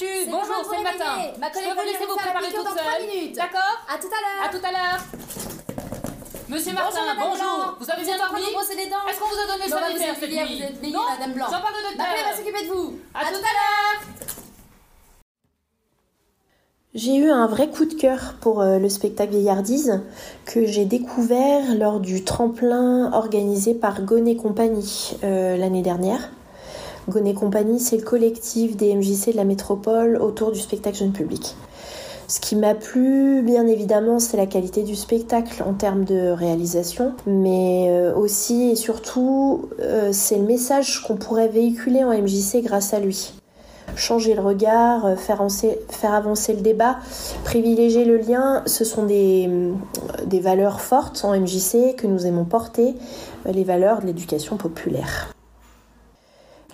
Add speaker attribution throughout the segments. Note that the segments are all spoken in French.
Speaker 1: Bonjour, c'est le matin.
Speaker 2: Ma
Speaker 1: Je
Speaker 2: collègue va
Speaker 1: vous laisser vous préparer toute seule.
Speaker 2: minutes.
Speaker 1: D'accord
Speaker 2: À tout à l'heure.
Speaker 1: À tout à l'heure. Monsieur Martin, bonjour. Vous avez bien dormi Est-ce qu'on vous a donné faire
Speaker 2: êtes
Speaker 1: cette nuit
Speaker 2: vous êtes Madame Blanc.
Speaker 1: J'en parle de
Speaker 2: Ma collègue va
Speaker 1: docteur.
Speaker 2: s'occuper de vous.
Speaker 1: À tout à l'heure.
Speaker 3: J'ai eu un vrai coup de cœur pour euh, le spectacle Vieillardise que j'ai découvert lors du tremplin organisé par Gonnet Compagnie euh, l'année dernière. Gonnet Compagnie, c'est le collectif des MJC de la métropole autour du spectacle jeune public. Ce qui m'a plu, bien évidemment, c'est la qualité du spectacle en termes de réalisation, mais euh, aussi et surtout, euh, c'est le message qu'on pourrait véhiculer en MJC grâce à lui changer le regard, euh, faire avancer, le débat, privilégier le lien, ce sont des, des valeurs fortes en MJC que nous aimons porter, les valeurs de l'éducation populaire.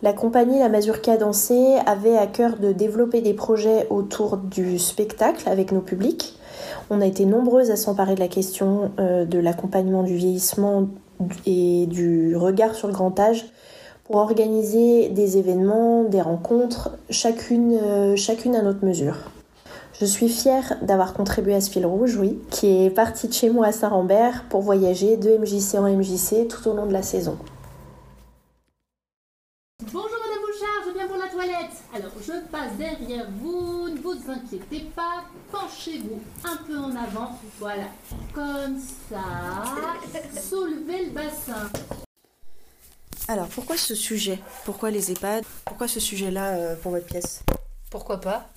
Speaker 3: La compagnie La Mazurka Dansée avait à cœur de développer des projets autour du spectacle avec nos publics. On a été nombreuses à s'emparer de la question euh, de l'accompagnement du vieillissement et du regard sur le grand âge pour organiser des événements, des rencontres, chacune, euh, chacune à notre mesure. Je suis fière d'avoir contribué à ce fil rouge, oui, qui est parti de chez moi à Saint-Rambert pour voyager de MJC en MJC tout au long de la saison.
Speaker 4: Bonjour Madame Pour la toilette. Alors, je passe derrière vous, ne vous inquiétez pas, penchez-vous un peu en avant, voilà, comme ça, soulevez le bassin.
Speaker 5: Alors, pourquoi ce sujet? Pourquoi les EHPAD? Pourquoi ce sujet-là euh, pour votre pièce?
Speaker 1: Pourquoi pas?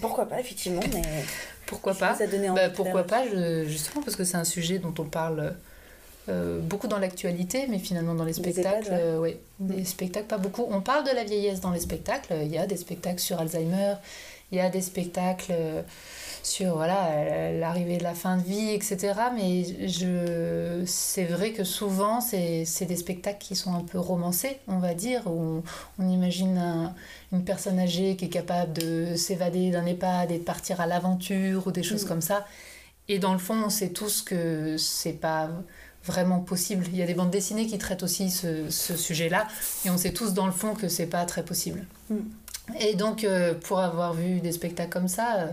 Speaker 5: Pourquoi pas, effectivement, mais
Speaker 1: Pourquoi pas? Bah, Pourquoi pas je- Justement parce que c'est un sujet dont on parle euh, beaucoup dans l'actualité, mais finalement dans les spectacles,
Speaker 5: ouais.
Speaker 1: euh, des spectacles pas beaucoup. On parle de la vieillesse dans les spectacles. Il y a des spectacles sur Alzheimer, il y a des spectacles euh, sur voilà l'arrivée de la fin de vie, etc. Mais je, c'est vrai que souvent c'est, des spectacles qui sont un peu romancés, on va dire, où on, on imagine un- une personne âgée qui est capable de s'évader d'un EHPAD et de partir à l'aventure ou des choses
Speaker 5: Mm.
Speaker 1: comme ça. Et dans le fond, on sait tous que c'est pas vraiment possible. Il y a des bandes dessinées qui traitent aussi ce, ce sujet-là, et on sait tous dans le fond que c'est pas très possible.
Speaker 5: Mm.
Speaker 1: Et donc, euh, pour avoir vu des spectacles comme ça, euh,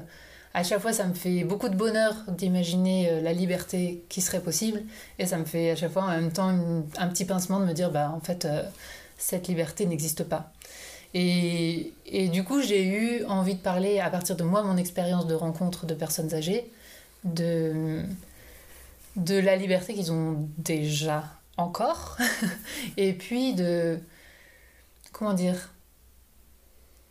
Speaker 1: à chaque fois, ça me fait beaucoup de bonheur d'imaginer euh, la liberté qui serait possible, et ça me fait à chaque fois en même temps une- un petit pincement de me dire, bah en fait, cette liberté n'existe pas. Et, et du coup, j'ai eu envie de parler, à partir de moi, mon expérience de rencontre de personnes âgées, de, de la liberté qu'ils ont déjà encore, et puis de... Comment dire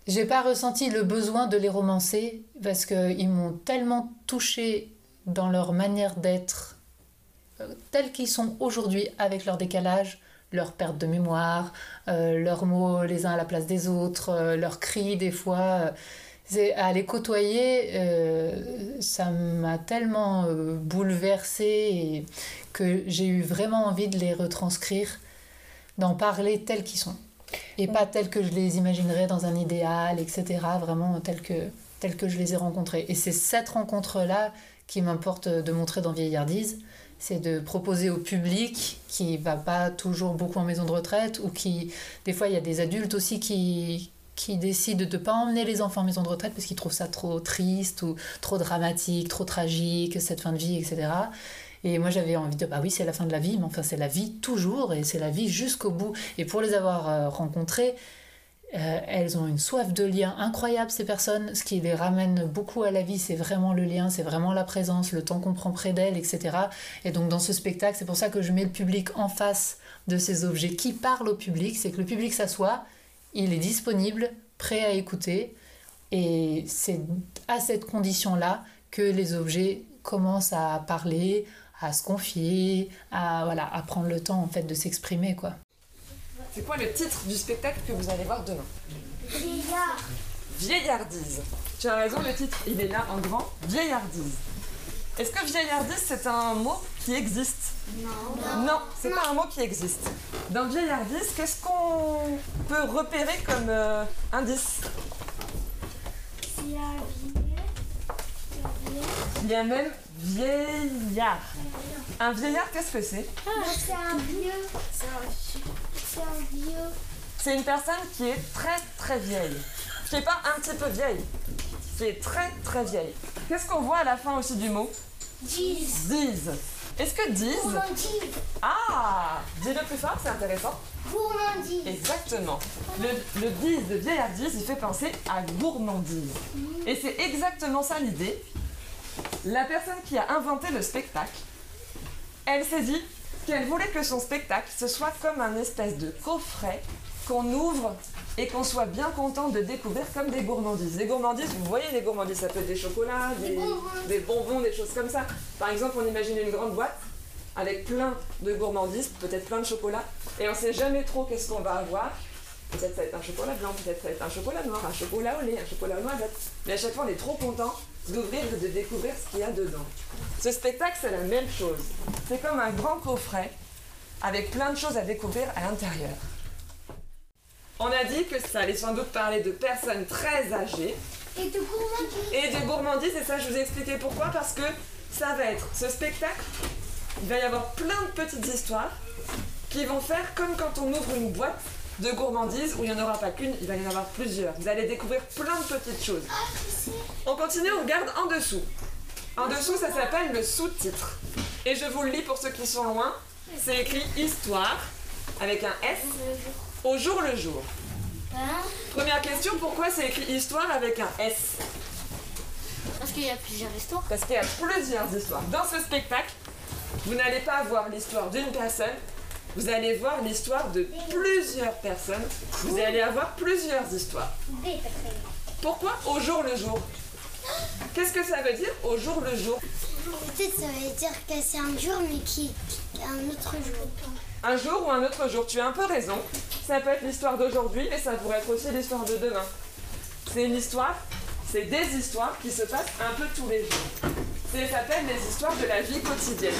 Speaker 1: J'ai pas ressenti le besoin de les romancer, parce qu'ils m'ont tellement touché dans leur manière d'être, euh, tels qu'ils sont aujourd'hui, avec leur décalage, leur perte de mémoire, euh, leurs mots les uns à la place des autres, euh, leurs cris des fois. À les côtoyer, euh, ça m'a tellement euh, bouleversée que j'ai eu vraiment envie de les retranscrire, d'en parler tels qu'ils sont. Et pas tels que je les imaginerais dans un idéal, etc. Vraiment tels que, tels que je les ai rencontrés. Et c'est cette rencontre-là qui m'importe de montrer dans Vieillardise c'est de proposer au public qui va pas toujours beaucoup en maison de retraite ou qui des fois il y a des adultes aussi qui qui décident de pas emmener les enfants en maison de retraite parce qu'ils trouvent ça trop triste ou trop dramatique, trop tragique cette fin de vie, etc. Et moi j'avais envie de bah oui c'est la fin de la vie mais enfin c'est la vie toujours et c'est la vie jusqu'au bout. Et pour les avoir euh, rencontrés euh, elles ont une soif de lien incroyable, ces personnes. Ce qui les ramène beaucoup à la vie, c'est vraiment le lien, c'est vraiment la présence, le temps qu'on prend près d'elles, etc. Et donc, dans ce spectacle, c'est pour ça que je mets le public en face de ces objets qui parlent au public. C'est que le public s'assoit, il est disponible, prêt à écouter. Et c'est à cette condition-là que les objets commencent à parler, à se confier, à, voilà, à prendre le temps en fait de s'exprimer. quoi.
Speaker 6: C'est quoi le titre du spectacle que vous allez voir demain?
Speaker 7: Vieillard.
Speaker 6: Vieillardise. Tu as raison, le titre, il est là en grand. Vieillardise. Est-ce que vieillardise, c'est un mot qui existe
Speaker 7: Non.
Speaker 6: Non, c'est pas un mot qui existe. Dans vieillardise, qu'est-ce qu'on peut repérer comme euh, indice?
Speaker 7: Vieux. Un vieux.
Speaker 6: Il y a même vieillard. Un vieillard, qu'est-ce que c'est?
Speaker 7: Non, c'est un vieux. C'est un vieux. C'est un vieux.
Speaker 6: C'est une personne qui est très très vieille. qui n'est pas un petit peu vieille, qui est très très vieille. Qu'est-ce qu'on voit à la fin aussi du mot?
Speaker 7: 10.
Speaker 6: Dise. Est-ce que
Speaker 7: Gourmandise.
Speaker 6: Ah Dis-le plus fort, c'est intéressant.
Speaker 7: Gourmandise.
Speaker 6: Exactement. Le, le dise de vieillardise, il fait penser à gourmandise. Et c'est exactement ça l'idée. La personne qui a inventé le spectacle, elle s'est dit qu'elle voulait que son spectacle, ce soit comme un espèce de coffret qu'on ouvre et qu'on soit bien content de découvrir comme des gourmandises. Les gourmandises, vous voyez les gourmandises, ça peut être des chocolats, des, des bonbons, des choses comme ça. Par exemple, on imagine une grande boîte avec plein de gourmandises, peut-être plein de chocolat, et on sait jamais trop qu'est-ce qu'on va avoir. Peut-être ça va être un chocolat blanc, peut-être ça va être un chocolat noir, un chocolat au lait, un chocolat noisettes. Mais à chaque fois, on est trop content d'ouvrir et de découvrir ce qu'il y a dedans. Ce spectacle, c'est la même chose. C'est comme un grand coffret avec plein de choses à découvrir à l'intérieur. On a dit que ça allait sans doute parler de personnes très âgées
Speaker 7: Et de gourmandise.
Speaker 6: et de gourmandise, et ça je vous ai expliqué pourquoi, parce que ça va être ce spectacle, il va y avoir plein de petites histoires qui vont faire comme quand on ouvre une boîte de gourmandise où il n'y en aura pas qu'une, il va y en avoir plusieurs. Vous allez découvrir plein de petites choses. On continue, on regarde en dessous. En dessous, ça s'appelle le sous-titre. Et je vous le lis pour ceux qui sont loin. C'est écrit Histoire avec un S au jour le jour.
Speaker 7: Hein
Speaker 6: Première question, pourquoi c'est écrit Histoire avec un S?
Speaker 7: Parce qu'il y a plusieurs histoires.
Speaker 6: Parce qu'il y a plusieurs histoires. Dans ce spectacle, vous n'allez pas voir l'histoire d'une personne, vous allez voir l'histoire de plusieurs personnes. Vous allez avoir plusieurs histoires. Pourquoi au jour le jour? Qu'est-ce que ça veut dire au jour le jour?
Speaker 7: Peut-être ça veut dire que c'est un jour, mais qui est un autre jour.
Speaker 6: Un jour ou un autre jour, tu as un peu raison. Ça peut être l'histoire d'aujourd'hui, mais ça pourrait être aussi l'histoire de demain. C'est une histoire, c'est des histoires qui se passent un peu tous les jours. Ça s'appelle les histoires de la vie quotidienne.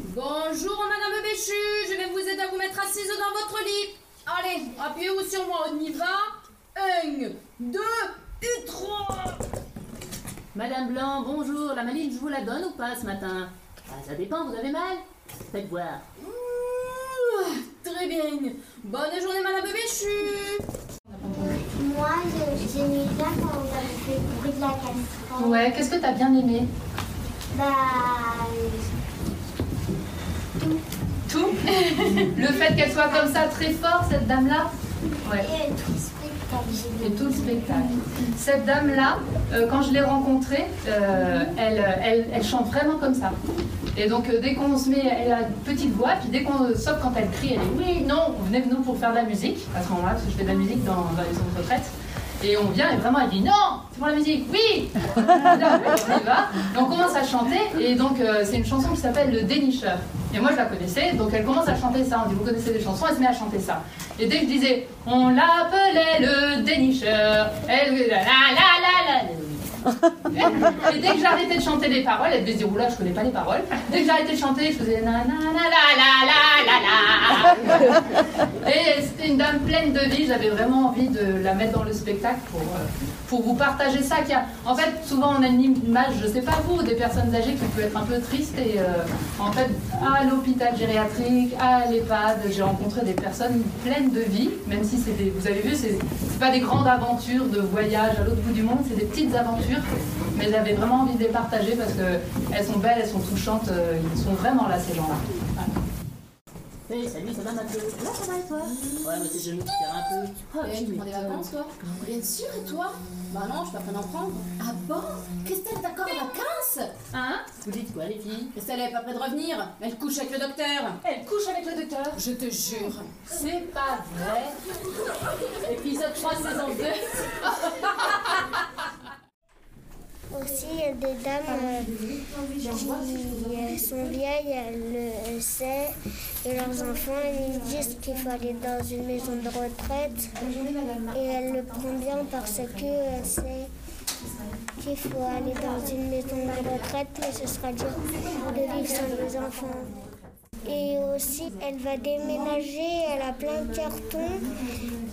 Speaker 2: Bonjour Madame Béchu, je vais vous aider à vous mettre assise dans votre lit. Allez, appuyez-vous sur moi, on y va. Un, deux et trois. Madame Blanc, bonjour, la maline je vous la donne ou pas ce matin? Ah, Ça dépend, vous avez mal? Faites voir. Ouh, Très bien. Bonne journée Madame Béchu.
Speaker 7: Moi, je- j'aimais bien quand on avait fait le bruit de la casserole.
Speaker 8: Ouais, qu'est-ce que t'as bien aimé?
Speaker 7: Bah,
Speaker 8: Tout? Le fait qu'elle soit comme ça, très fort, cette dame-là? Ouais.
Speaker 7: et tout
Speaker 8: Et tout le spectacle. Cette dame-là, euh, quand je l'ai rencontrée, euh, elle, elle, elle chante vraiment comme ça. Et donc euh, dès qu'on se met, elle a une petite voix, puis dès qu'on, sauf quand elle crie, elle dit oui, non, venez nous pour faire de la musique. À ce moment-là, parce que je fais de la musique dans, dans les centres de retraite. Et on vient et vraiment elle dit non, c'est pour la musique, oui On on commence à chanter et donc euh, c'est une chanson qui s'appelle Le Dénicheur. Et moi je la connaissais, donc elle commence à chanter ça. On dit vous connaissez des chansons, elle se met à chanter ça. Et dès que je disais on l'appelait le Dénicheur, elle la la la la. Et dès que j'arrêtais de chanter les paroles, elle devait se dire oula je connais pas les paroles. Dès que j'arrêtais de chanter, je faisais na na na Et c'était une dame pleine de vie. J'avais vraiment envie de la mettre dans le spectacle pour, euh, pour vous partager ça. A... En fait, souvent on a une image, je sais pas vous, des personnes âgées qui peut être un peu triste. Et euh, en fait, à l'hôpital gériatrique, à l'EHPAD, j'ai rencontré des personnes pleines de vie. Même si c'est vous avez vu, c'est c'est pas des grandes aventures de voyage à l'autre bout du monde, c'est des petites aventures. Mais j'avais vraiment envie de les partager parce qu'elles sont belles, elles sont touchantes. euh, Ils sont vraiment là, ces gens-là.
Speaker 2: Hey, salut, ça va Mathieu Là, ça va et toi Ouais, mais c'est je me tire un peu.
Speaker 4: Eh, tu prends des vacances, toi Bien sûr, et toi Bah non, je suis pas prête d'en prendre. Ah bon Christelle, d'accord, vacances
Speaker 2: Hein Vous dites quoi, les filles
Speaker 4: Christelle, elle est pas prête de revenir. Elle couche avec le docteur.
Speaker 2: Elle couche avec le docteur
Speaker 4: Je te jure.
Speaker 2: C'est pas vrai Épisode 3, saison 2
Speaker 7: Aussi, il y a des dames euh, qui euh, sont vieilles, elles le savent, et leurs enfants, ils disent qu'il faut aller dans une maison de retraite. Et elle le prend bien parce qu'elle sait qu'il faut aller dans une maison de retraite, mais ce sera dur de vivre sans les enfants. Et aussi, elle va déménager, elle a plein de cartons,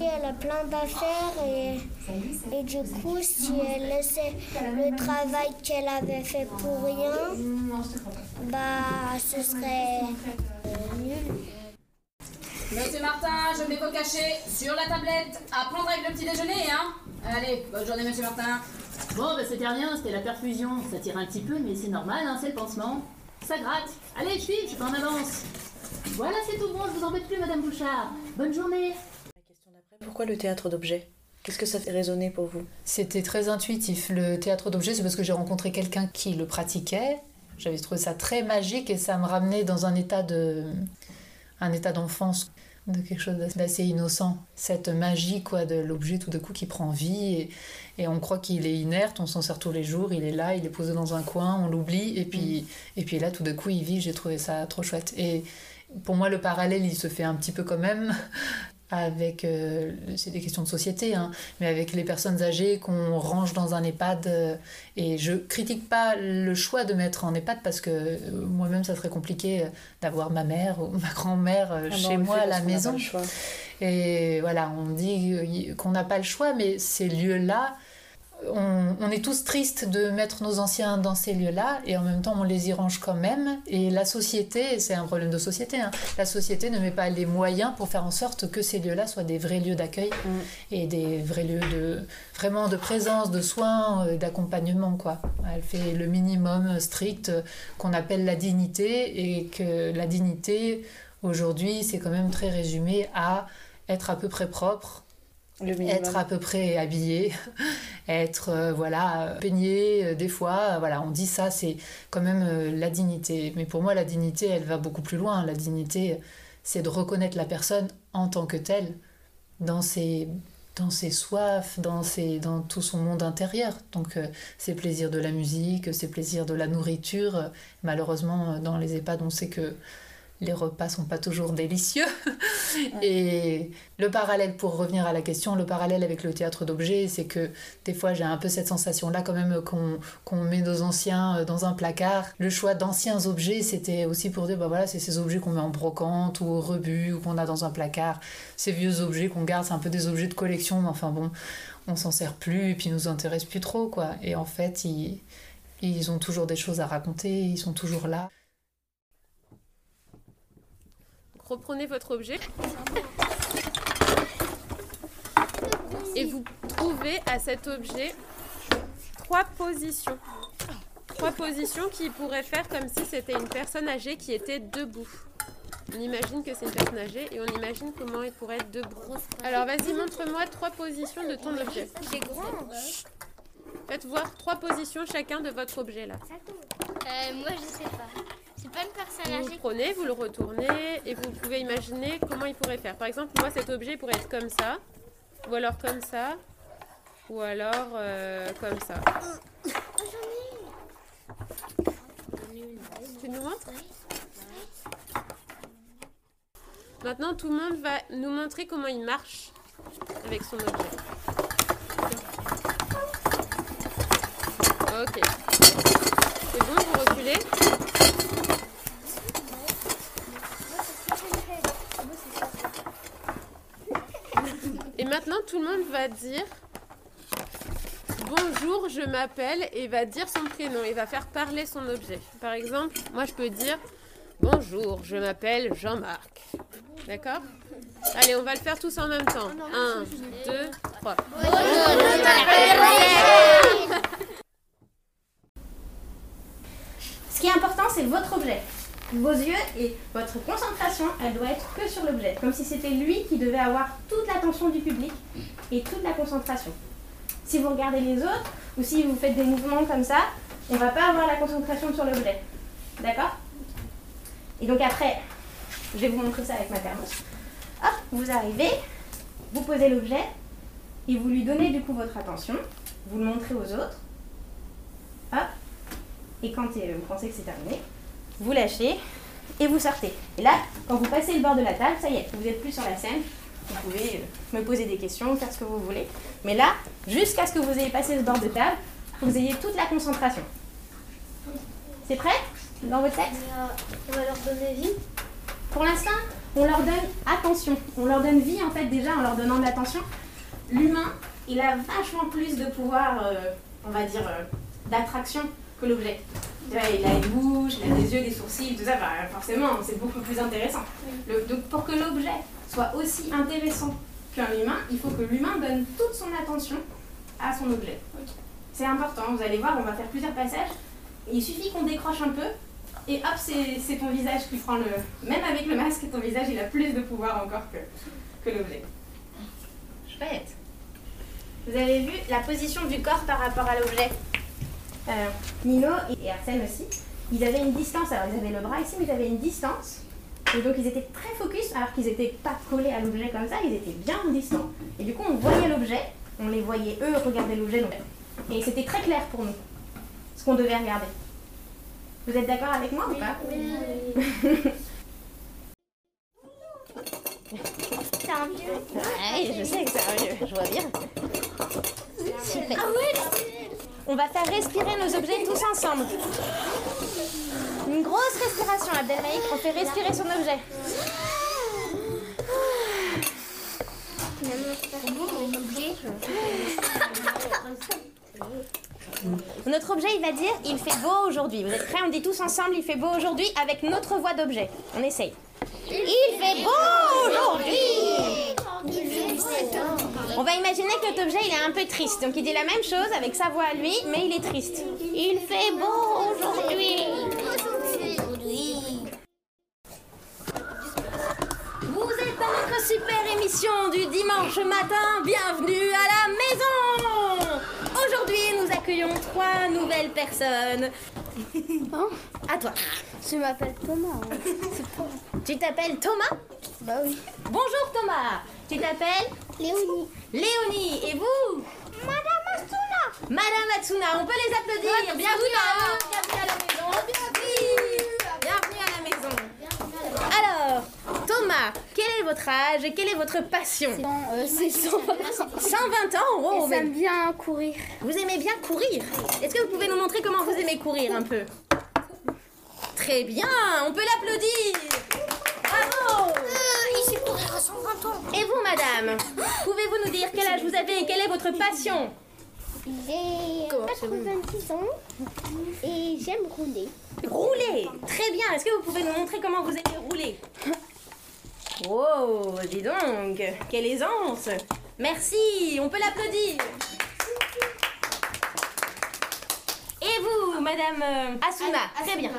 Speaker 7: elle a plein d'affaires. Et, et du coup, si elle laissait le travail qu'elle avait fait pour rien, bah ce serait nul.
Speaker 2: Monsieur Martin, je mets vos cachets sur la tablette. À prendre avec le petit déjeuner, hein Allez, bonne journée, monsieur Martin.
Speaker 4: Bon, bah c'était rien, c'était la perfusion. Ça tire un petit peu, mais c'est normal, hein, c'est le pansement. Ça gratte. Allez, je je suis pas en avance. Voilà, c'est tout bon, je vous embête plus, Madame Bouchard. Bonne journée.
Speaker 5: Pourquoi le théâtre d'objets? Qu'est-ce que ça fait résonner pour vous?
Speaker 1: C'était très intuitif. Le théâtre d'objets, c'est parce que j'ai rencontré quelqu'un qui le pratiquait. J'avais trouvé ça très magique et ça me ramenait dans un état de, un état d'enfance, de quelque chose d'assez innocent. Cette magie quoi de l'objet tout d'un coup qui prend vie et, et on croit qu'il est inerte, on s'en sert tous les jours, il est là, il est posé dans un coin, on l'oublie et puis mm. et puis là tout d'un coup il vit. J'ai trouvé ça trop chouette et pour moi, le parallèle, il se fait un petit peu quand même avec, euh, c'est des questions de société, hein, mais avec les personnes âgées qu'on range dans un EHPAD. Euh, et je critique pas le choix de mettre en EHPAD parce que euh, moi-même, ça serait compliqué d'avoir ma mère ou ma grand-mère ah chez moi à la maison. Et voilà, on dit qu'on n'a pas le choix, mais ces lieux-là, on, est tous tristes de mettre nos anciens dans ces lieux-là et en même temps on les y range quand même. Et la société, c'est un problème de société, hein, la société ne met pas les moyens pour faire en sorte que ces lieux-là soient des vrais lieux d'accueil mm. et des vrais lieux de vraiment de présence, de soins, euh, d'accompagnement. quoi. Elle fait le minimum strict qu'on appelle la dignité et que la dignité aujourd'hui c'est quand même très résumé à être à peu près propre être à peu près habillé, être euh, voilà peigné euh, des fois, voilà, on dit ça, c'est quand même euh, la dignité. Mais pour moi, la dignité, elle va beaucoup plus loin. La dignité, c'est de reconnaître la personne en tant que telle, dans ses dans ses soifs, dans, ses, dans tout son monde intérieur. Donc ses plaisirs de la musique, ses plaisirs de la nourriture. Malheureusement, dans les EHPAD, on sait que les repas sont pas toujours délicieux. Et le parallèle, pour revenir à la question, le parallèle avec le théâtre d'objets, c'est que des fois j'ai un peu cette sensation-là quand même qu'on met nos anciens euh, dans un placard. Le choix d'anciens objets, c'était aussi pour dire, bah voilà, c'est ces objets qu'on met en brocante ou au rebut ou qu'on a dans un placard. Ces vieux objets qu'on garde, c'est un peu des objets de collection, mais enfin bon, on s'en sert plus et puis ils nous intéressent plus trop, quoi. Et en fait, ils, ils ont toujours des choses à raconter, ils sont toujours là.
Speaker 9: Reprenez votre objet et vous trouvez à cet objet trois positions. Trois positions qui pourraient faire comme si c'était une personne âgée qui était debout. On imagine que c'est une personne âgée et on imagine comment elle pourrait être debout. Alors vas-y, montre-moi trois positions de ton objet. Faites voir trois positions chacun de votre objet là.
Speaker 7: Euh, moi je sais pas.
Speaker 9: Vous le prenez, vous le retournez et vous pouvez imaginer comment il pourrait faire. Par exemple, moi cet objet pourrait être comme ça, ou alors comme ça, ou alors euh, comme ça. Tu nous montres Maintenant, tout le monde va nous montrer comment il marche avec son objet. Ok. C'est bon, vous reculez maintenant, tout le monde va dire Bonjour, je m'appelle et va dire son prénom. Il va faire parler son objet. Par exemple, moi je peux dire Bonjour, je m'appelle Jean-Marc. D'accord? Allez, on va le faire tous en même temps. Un, deux, trois. Bonjour, je m'appelle
Speaker 10: Ce qui est important, c'est votre objet vos yeux et votre concentration, elle doit être que sur l'objet, comme si c'était lui qui devait avoir toute l'attention du public et toute la concentration. Si vous regardez les autres ou si vous faites des mouvements comme ça, on ne va pas avoir la concentration sur l'objet. D'accord? Et donc après, je vais vous montrer ça avec ma thermos. Hop, vous arrivez, vous posez l'objet et vous lui donnez du coup votre attention. Vous le montrez aux autres. Hop. Et quand euh, vous pensez que c'est terminé, vous lâchez et vous sortez. Et là, quand vous passez le bord de la table, ça y est, vous n'êtes plus sur la scène. Vous pouvez euh, me poser des questions, faire ce que vous voulez. Mais là, jusqu'à ce que vous ayez passé ce bord de table, vous ayez toute la concentration. C'est prêt dans votre tête?
Speaker 7: On va leur donner vie.
Speaker 10: Pour l'instant, on leur donne attention. On leur donne vie en fait déjà en leur donnant de l'attention. L'humain, il a vachement plus de pouvoir, euh, on va dire, euh, d'attraction que l'objet. Il a une bouche, il a des yeux, des sourcils, tout ça, bah, forcément, c'est beaucoup plus intéressant. Le- donc pour que l'objet soit aussi intéressant qu'un humain, il faut que l'humain donne toute son attention à son objet. C'est important, vous allez voir, on va faire plusieurs passages. Il suffit qu'on décroche un peu et hop, c'est ton visage qui prend le... Même avec le masque, ton visage, il a plus de pouvoir encore que, que l'objet. Chouette. Vous avez vu la position du corps par rapport à l'objet? Euh, Nino et Arsène aussi, ils avaient une distance. Alors, ils avaient le bras ici, mais ils avaient une distance. Et donc, ils étaient très focus, alors qu'ils n'étaient pas collés à l'objet comme ça, ils étaient bien distants. Et du coup, on voyait l'objet, on les voyait eux regarder l'objet. donc- Et c'était très clair pour nous, ce qu'on devait regarder. Vous êtes d'accord avec moi ou pas?
Speaker 11: C'est un vieux.
Speaker 10: Oui, je sais que c'est un vieux, je vois bien.
Speaker 11: Ah ouais,
Speaker 10: On va faire respirer nos objets tous ensemble. Une grosse respiration, Abdelmaïk. On fait respirer son objet. Notre objet, il va dire il fait beau aujourd'hui. Vous êtes prêts? On dit tous ensemble il fait beau aujourd'hui avec notre voix d'objet. On essaye. Il fait beau aujourd'hui On va imaginer que notre objet il est un peu triste. Donc il dit la même chose avec sa voix à lui, mais il est triste. Il fait beau aujourd'hui Vous êtes dans notre super émission du dimanche matin. Bienvenue à la maison. Aujourd'hui, nous accueillons trois nouvelles personnes. À toi.
Speaker 11: Je m'appelle Thomas.
Speaker 10: Tu t'appelles Thomas?
Speaker 11: Bah oui.
Speaker 10: Bonjour Thomas. Tu t'appelles
Speaker 11: Léonie.
Speaker 10: Léonie. Et vous
Speaker 11: Madame Astuna.
Speaker 10: Madame Hatsuna. On peut les applaudir. Bienvenue à. Bienvenue à la maison. Bienvenue. Bienvenue à la maison. Alors, Thomas, quel est votre âge et quelle est votre passion?
Speaker 11: Euh, c'est 120
Speaker 10: 120 ans Oh, mais
Speaker 11: bien courir.
Speaker 10: vous aimez bien courir? Est-ce que vous pouvez nous montrer comment vous aimez courir un peu? Très bien, on peut l'applaudir. Bravo
Speaker 11: Euh, il sait courir à 120 ans.
Speaker 10: Et vous, madame Pouvez-vous nous dire quel âge vous avez et quelle est votre passion?
Speaker 11: J'ai 90 ans et j'aime rouler.
Speaker 10: Rouler Très bien, est-ce que vous pouvez nous montrer comment vous aimez rouler? Oh, dis donc, quelle aisance Merci, on peut l'applaudir. Et vous, madame euh, Asuna Très bien.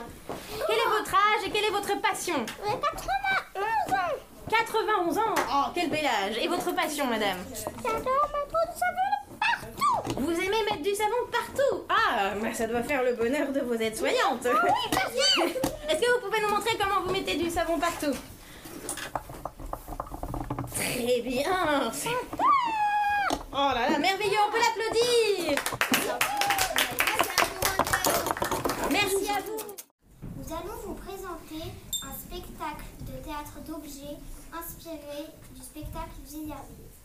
Speaker 10: Quel est votre âge et quelle est votre passion?
Speaker 11: J'ai 91 ans.
Speaker 10: 91 ans Oh, quel bel âge Et votre passion, madame
Speaker 11: J'adore mettre du savon partout.
Speaker 10: Vous aimez mettre du savon partout Ah, bah, ça doit faire le bonheur de vos aides-soignantes. Est-ce que vous pouvez nous montrer comment vous mettez du savon partout? Très bien. Oh là là, merveilleux, on peut l'applaudir. Merci à vous.
Speaker 11: Nous allons vous présenter un spectacle de théâtre d'objets inspiré du spectacle Vieillardise.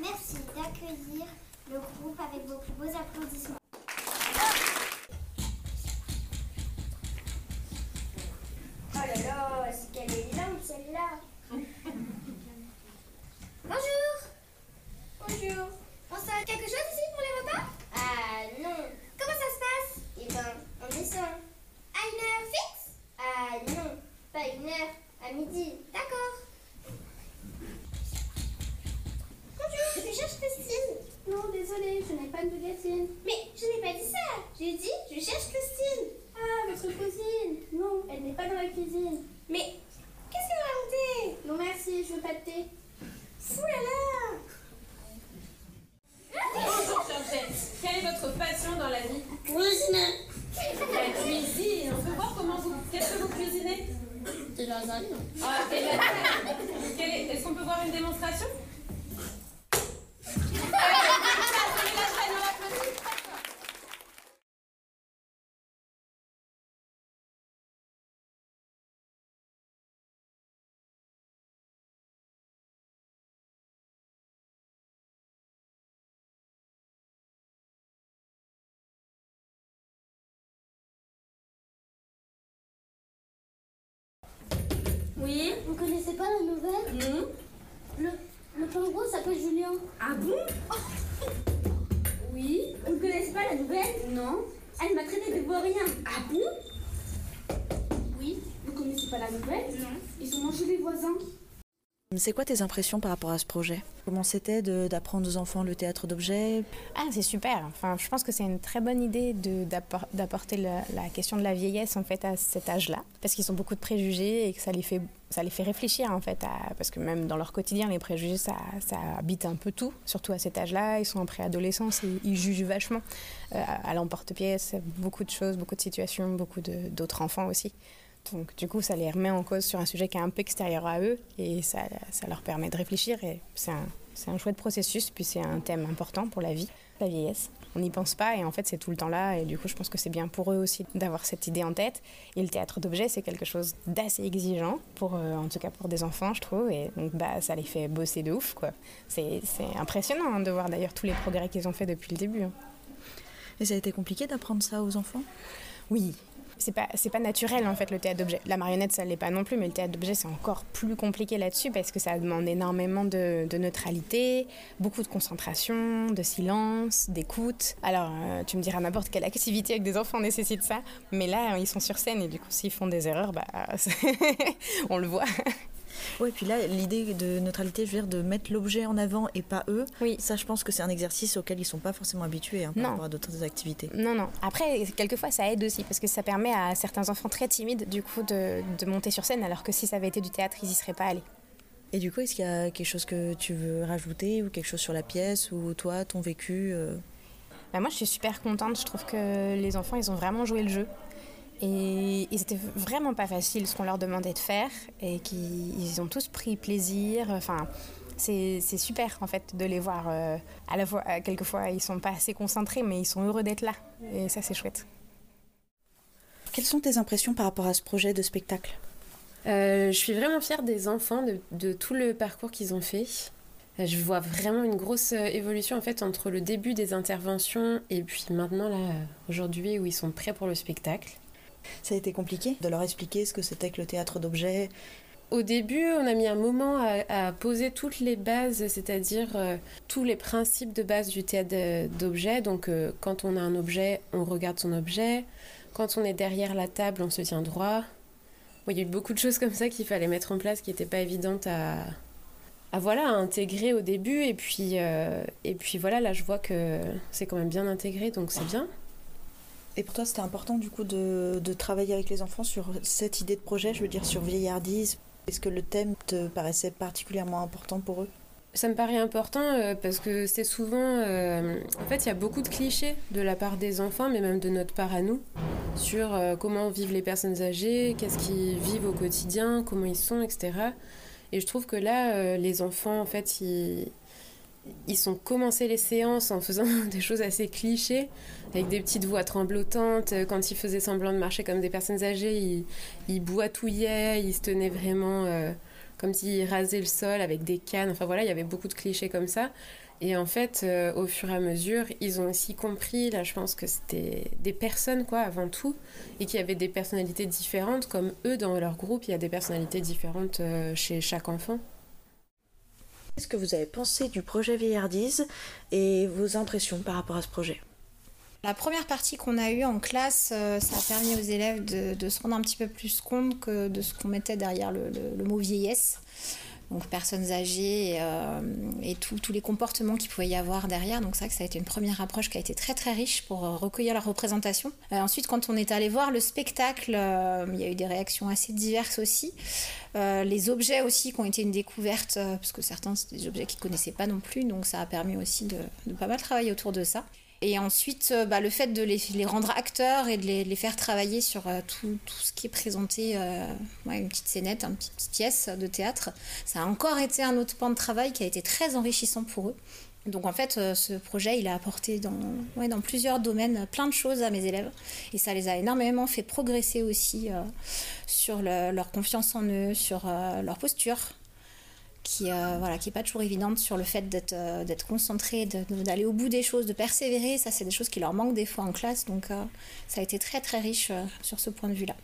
Speaker 11: Merci d'accueillir le groupe avec vos plus beaux applaudissements. Oh là là, est-ce qu'elle est énorme celle-là Bonjour Bonjour On sert quelque chose ici pour les repas Ah non Comment ça se passe Eh ben, on descend. À une heure fixe Ah non, pas une heure, à midi. D'accord. Bonjour, je cherche Christine. Non, désolée, je n'ai pas de Christine. Mais je n'ai pas dit ça. J'ai dit, je cherche Christine. Ah, votre cousine. Non, elle n'est pas dans la cuisine. Mais qu'est-ce que vous racontez Non, merci, je veux pas de thé. Fou là là
Speaker 9: Bonjour Georgette, quelle est votre passion dans la vie
Speaker 11: Cuisine.
Speaker 9: La cuisine. On peut voir comment vous. Qu'est-ce que vous cuisinez
Speaker 11: Des lasagnes.
Speaker 9: Ah, des lasagnes. Quelle est- Est-ce qu'on peut voir une démonstration
Speaker 10: Oui
Speaker 11: Vous connaissez pas la nouvelle
Speaker 10: Non
Speaker 11: Le, le pingouin s'appelle Julien.
Speaker 10: Ah bon?
Speaker 11: Oui. Vous ne connaissez pas la nouvelle?
Speaker 10: Non
Speaker 11: Elle m'a traité de vaurien. Ah bon? Oui. Vous connaissez pas la nouvelle? Non. Ils ont mangé les voisins.
Speaker 5: C'est quoi tes impressions par rapport à ce projet? Comment c'était d'apprendre aux enfants le théâtre d'objets?
Speaker 12: Ah, c'est super. Enfin, je pense que c'est une très bonne idée d'apporter la, question de la vieillesse en fait à cet âge-là, parce qu'ils ont beaucoup de préjugés et que ça les fait ça les fait réfléchir en fait, parce que même dans leur quotidien, les préjugés ça, habite un peu tout, surtout à cet âge-là. Ils sont en préadolescence et ils jugent vachement euh, à l'emporte-pièce, beaucoup de choses, beaucoup de situations, beaucoup d'autres enfants aussi. Donc du coup, ça les remet en cause sur un sujet qui est un peu extérieur à eux et ça, ça leur permet de réfléchir et c'est un, c'est un chouette processus, puis c'est un thème important pour la vie, la vieillesse. On n'y pense pas et en fait c'est tout le temps là et du coup je pense que c'est bien pour eux aussi d'avoir cette idée en tête. Et le théâtre d'objets c'est quelque chose d'assez exigeant, pour, euh, en tout cas pour des enfants je trouve, et donc bah, ça les fait bosser de ouf quoi. C'est c'est impressionnant hein, de voir d'ailleurs tous les progrès qu'ils ont fait depuis le début. hein.
Speaker 5: Et ça a été compliqué d'apprendre ça aux enfants?
Speaker 12: Oui. C'est pas, pas naturel en fait le théâtre d'objet. La marionnette ça l'est pas non plus, mais le théâtre d'objet c'est encore plus compliqué là-dessus parce que ça demande énormément de, de neutralité, beaucoup de concentration, de silence, d'écoute. Alors euh, tu me diras n'importe quelle activité avec des enfants nécessite ça, mais là ils sont sur scène et du coup s'ils font des erreurs, bah on le voit.
Speaker 5: Ouais, puis là, l'idée de neutralité, je veux dire, de mettre l'objet en avant et pas eux, ça, je pense que c'est un exercice auquel ils sont pas forcément habitués hein, par
Speaker 12: Non.
Speaker 5: rapport à d'autres activités.
Speaker 12: Non, non. Après, quelquefois, ça aide aussi parce que ça permet à certains enfants très timides, du coup, de, de monter sur scène, alors que si ça avait été du théâtre, ils y seraient pas allés.
Speaker 5: Et du coup, est-ce qu'il y a quelque chose que tu veux rajouter ou quelque chose sur la pièce ou toi, ton vécu euh,
Speaker 12: Bah, moi, je suis super contente. Je trouve que les enfants, ils ont vraiment joué le jeu. Et ils étaient vraiment pas facile ce qu'on leur demandait de faire et qu'ils ils ont tous pris plaisir. Enfin, c'est super en fait de les voir. euh, à la fois, euh, quelquefois, ils sont pas assez concentrés, mais ils sont heureux d'être là. Et ça, c'est chouette.
Speaker 5: Quelles sont tes impressions par rapport à ce projet de spectacle?
Speaker 9: Euh, je suis vraiment fière des enfants, de, de tout le parcours qu'ils ont fait. Je vois vraiment une grosse évolution en fait entre le début des interventions et puis maintenant là aujourd'hui où ils sont prêts pour le spectacle.
Speaker 5: Ça a été compliqué de leur expliquer ce que c'était que le théâtre d'objets
Speaker 9: Au début, on a mis un moment à, poser toutes les bases, c'est-à-dire euh, tous les principes de base du théâtre de- d'objet. Donc, euh, quand on a un objet, on regarde son objet. Quand on est derrière la table, on se tient droit. Il y a eu beaucoup de choses comme ça qu'il fallait mettre en place, qui n'étaient pas évidentes à, à, voilà, à intégrer au début. Et puis, euh, et puis voilà, là, je vois que c'est quand même bien intégré, donc c'est bien.
Speaker 5: Et pour toi, c'était important du coup de, travailler avec les enfants sur cette idée de projet, je veux dire sur vieillardise? Est-ce que le thème te paraissait particulièrement important pour eux?
Speaker 9: Ça me paraît important euh, parce que c'est souvent. euh, en fait, il y a beaucoup de clichés de la part des enfants, mais même de notre part à nous, sur euh, comment vivent les personnes âgées, qu'est-ce qu'ils vivent au quotidien, comment ils sont, etc. Et je trouve que là, les enfants, en fait, ils, ils sont commencé les séances en faisant des choses assez clichés, avec des petites voix tremblotantes. Euh, Quand ils faisaient semblant de marcher comme des personnes âgées, ils, ils boitouillaient, ils se tenaient vraiment euh, comme s'ils rasaient le sol avec des cannes. Enfin voilà, il y avait beaucoup de clichés comme ça. Et en fait, euh, au fur et à mesure, ils ont aussi compris, là je pense que c'était des personnes quoi avant tout, et qu'il y avait des personnalités différentes, comme eux dans leur groupe, il y a des personnalités différentes chez chaque enfant.
Speaker 5: Qu'est-ce que vous avez pensé du projet Vieillardise et vos impressions par rapport à ce projet?
Speaker 13: La première partie qu'on a eue en classe, euh, ça a permis aux élèves de, se rendre un petit peu plus compte que de ce qu'on mettait derrière le mot vieillesse. Donc personnes âgées euh, et tout- tous les comportements qu'il pouvait y avoir derrière. Donc vrai que ça a été une première approche qui a été très très riche pour euh, recueillir leur représentation. Euh, ensuite, quand on est allé voir le spectacle, euh, il y a eu des réactions assez diverses aussi. Euh, les objets aussi qui ont été une découverte, euh, parce que certains c'est des objets qu'ils connaissaient pas non plus, donc ça a permis aussi de, de pas mal travailler autour de ça. Et ensuite, euh, bah, le fait de les, les rendre acteurs et de les, les faire travailler sur euh, tout, tout ce qui est présenté, euh, une petite scénette, une petite pièce de théâtre, ça a encore été un autre pan de travail qui a été très enrichissant pour eux. Donc en fait, ce projet, il a apporté dans, dans plusieurs domaines plein de choses à mes élèves. Et ça les a énormément fait progresser aussi sur le- leur confiance en eux, sur leur posture, qui euh, voilà qui est pas toujours évidente sur le fait d'être euh, d'être concentré d'aller au bout des choses de persévérer. Ça c'est des choses qui leur manquent des fois en classe. Donc euh, ça a été très très riche euh, sur ce point de vue là